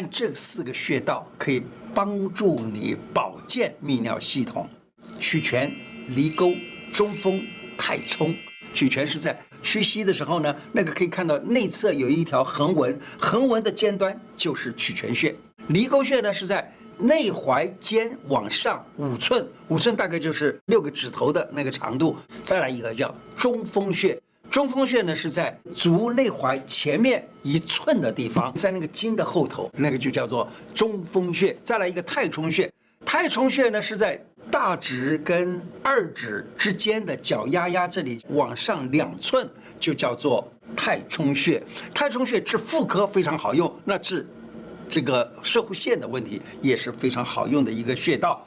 按这四个穴道可以帮助你保健泌尿系统。曲泉、离沟、中风、太冲。曲泉是在屈膝的时候呢，那个可以看到内侧有一条横纹，横纹的尖端就是曲泉穴。离沟穴呢是在内踝尖往上五寸，五寸大概就是六个指头的那个长度。再来一个叫中风穴，中风穴呢是在足内踝前面一寸的地方，在那个筋的后头，那个就叫做中风穴。再来一个太冲穴，太冲穴呢是在。大指跟二指之间的脚丫丫这里往上两寸，就叫做太冲穴。太冲穴治妇科非常好用，那治这个摄护腺的问题也是非常好用的一个穴道。